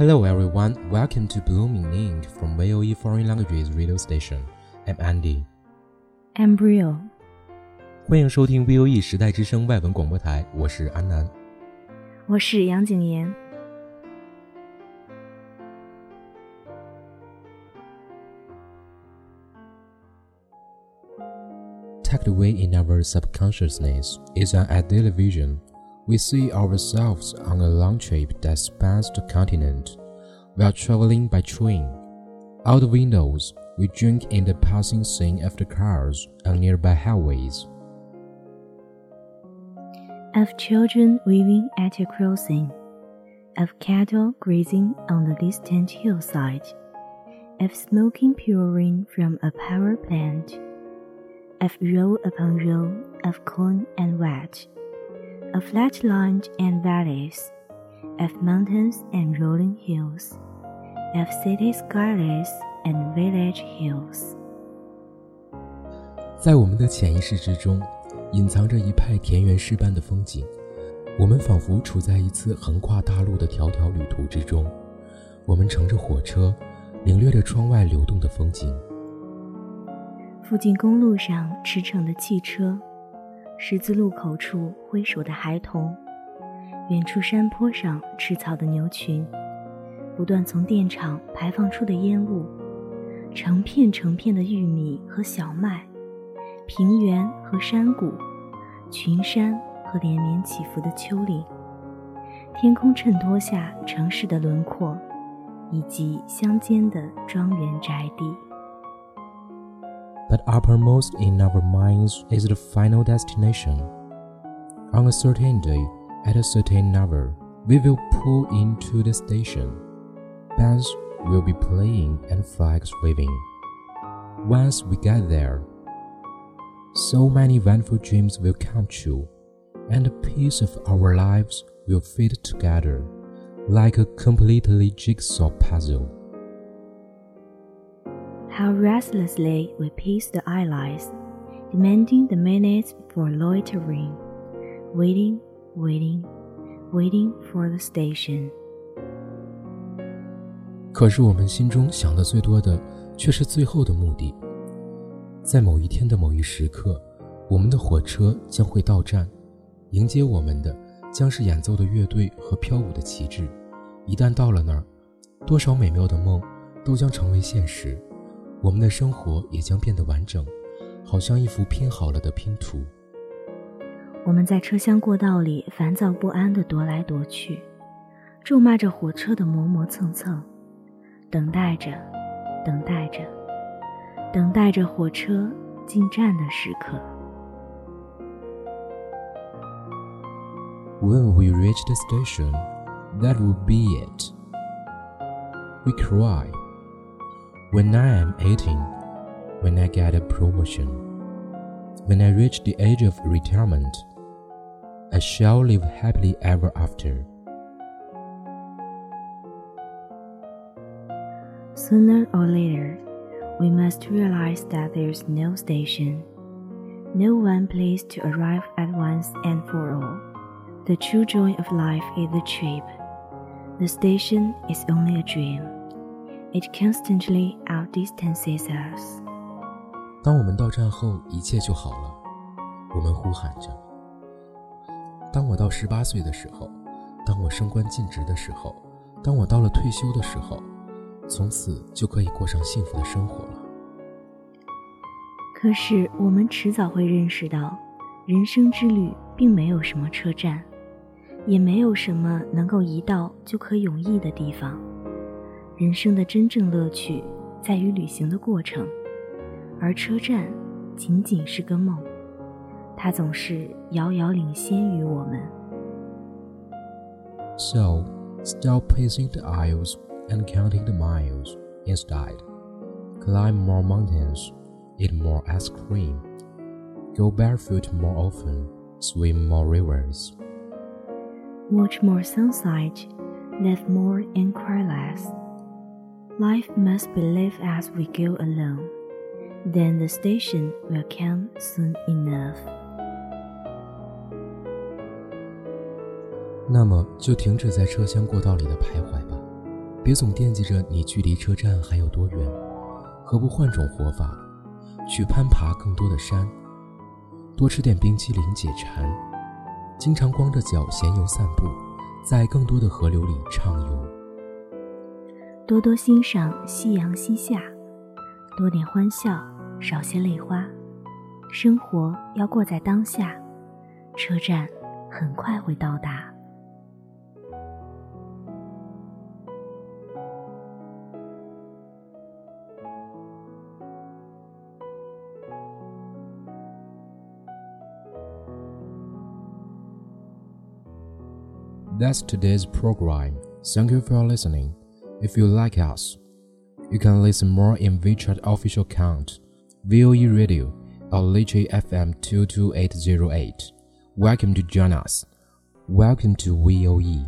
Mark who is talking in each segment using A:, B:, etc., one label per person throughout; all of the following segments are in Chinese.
A: Hello everyone, welcome to Blooming Ink from VOE Foreign Languages Radio Station. I'm Andy.
B: Embryo，
A: 欢迎收听 VOE 时代之声外文广播台，我是安南。
B: 我是杨景妍。
A: Tucked away in our subconsciousness is an ideal vision. we see ourselves on a long trip that spans the continent. We are traveling by train. Out the windows, we drink in the passing scene of the cars on nearby highways.
B: Of children weaving at a crossing, of cattle grazing on the distant hillside, of smoking pouring from a power plant, of row upon row of corn and wheat, of flatland and valleys, of mountains and rolling hills, of city skylines and village hills.
A: 在我们的潜意识之中，隐藏着一派田园诗般的风景。我们仿佛处在一次横跨大陆的迢迢旅途之中。我们乘着火车，领略着窗外流动的风景。
B: 附近公路上驰骋的汽车，十字路口处挥手的孩童，远处山坡上吃草的牛群，不断从电厂排放出的烟雾，成片成片的玉米和小麦，平原和山谷，群山和连绵起伏的丘陵，天空衬托下城市的轮廓，以及乡间的庄园宅地。
A: But uppermost in our minds is the final destination. On a certain day, at a certain hour, we will pull into the station. Bands will be playing and flags waving. Once we get there, so many wonderful dreams will come true, and the piece of our lives will fit together like a completely jigsaw puzzle.
B: How restlessly we pace the eyelids, demanding the minutes for loitering, waiting, waiting, waiting for the station.
A: 可是我们心中想的最多的，却是最后的目的。在某一天的某一时刻，我们的火车将会到站，迎接我们的将是演奏的乐队和飘舞的旗帜。一旦到了那儿，多少美妙的梦都将成为现实，我们的生活也将变得完整，好像一幅拼好了的拼图。
B: 我们在车厢过道里烦躁不安地踱来踱去，咒骂着火车的磨磨蹭蹭，等待着，等待着，等待着火车进站的时刻。
A: When we reach the station, that will be it. We cry. When I am 18, when I get a promotion, when I reach the age of retirement, I shall live happily ever after.
B: Sooner or later, we must realize that there's no station, no one place to arrive at once and for all. The true joy of life is the trip. The station is only a dream. It constantly outdistances us.
A: 当我们到站后，一切就好了。我们呼喊着：“当我到十八岁的时候，当我升官尽职的时候，当我到了退休的时候。”从此就可以过上幸福的生活了。
B: 可是，我们迟早会认识到，人生之旅并没有什么车站，也没有什么能够一到就可永逸的地方。人生的真正乐趣在于旅行的过程，而车站仅仅是个梦，它总是遥遥领先于我们。
A: So, stop pacing the aisles. and counting the miles. Instead, climb more mountains, eat more ice cream, go barefoot more often, swim more rivers.
B: Watch more sunset, live more and cry less. Life must be lived as we go along. Then the station will come soon enough.
A: 那么就停止在车厢过道里的徘徊吧。别总惦记着你距离车站还有多远，何不换种活法，去攀爬更多的山，多吃点冰淇淋解馋，经常光着脚闲游散步，在更多的河流里畅游，
B: 多多欣赏夕阳西下，多点欢笑，少些泪花。生活要过在当下，车站很快会到达。
A: That's today's program. Thank you for listening. If you like us, you can listen more in WeChat official account, VOE Radio, or Liche FM 22808. Welcome to join us. Welcome to VOE.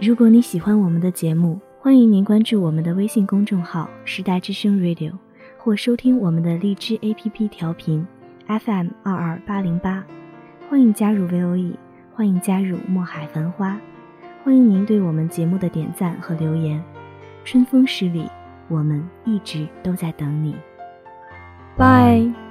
B: 如果你喜欢我们的节目，欢迎您关注我们的微信公众号“时代之声 Radio”，或收听我们的荔枝 APP 调频 FM 二二八零八。欢迎加入 VOE。欢迎加入墨海繁花， 欢迎您对我们节目的点赞和留言。春风十里，我们一直都在等你。Bye。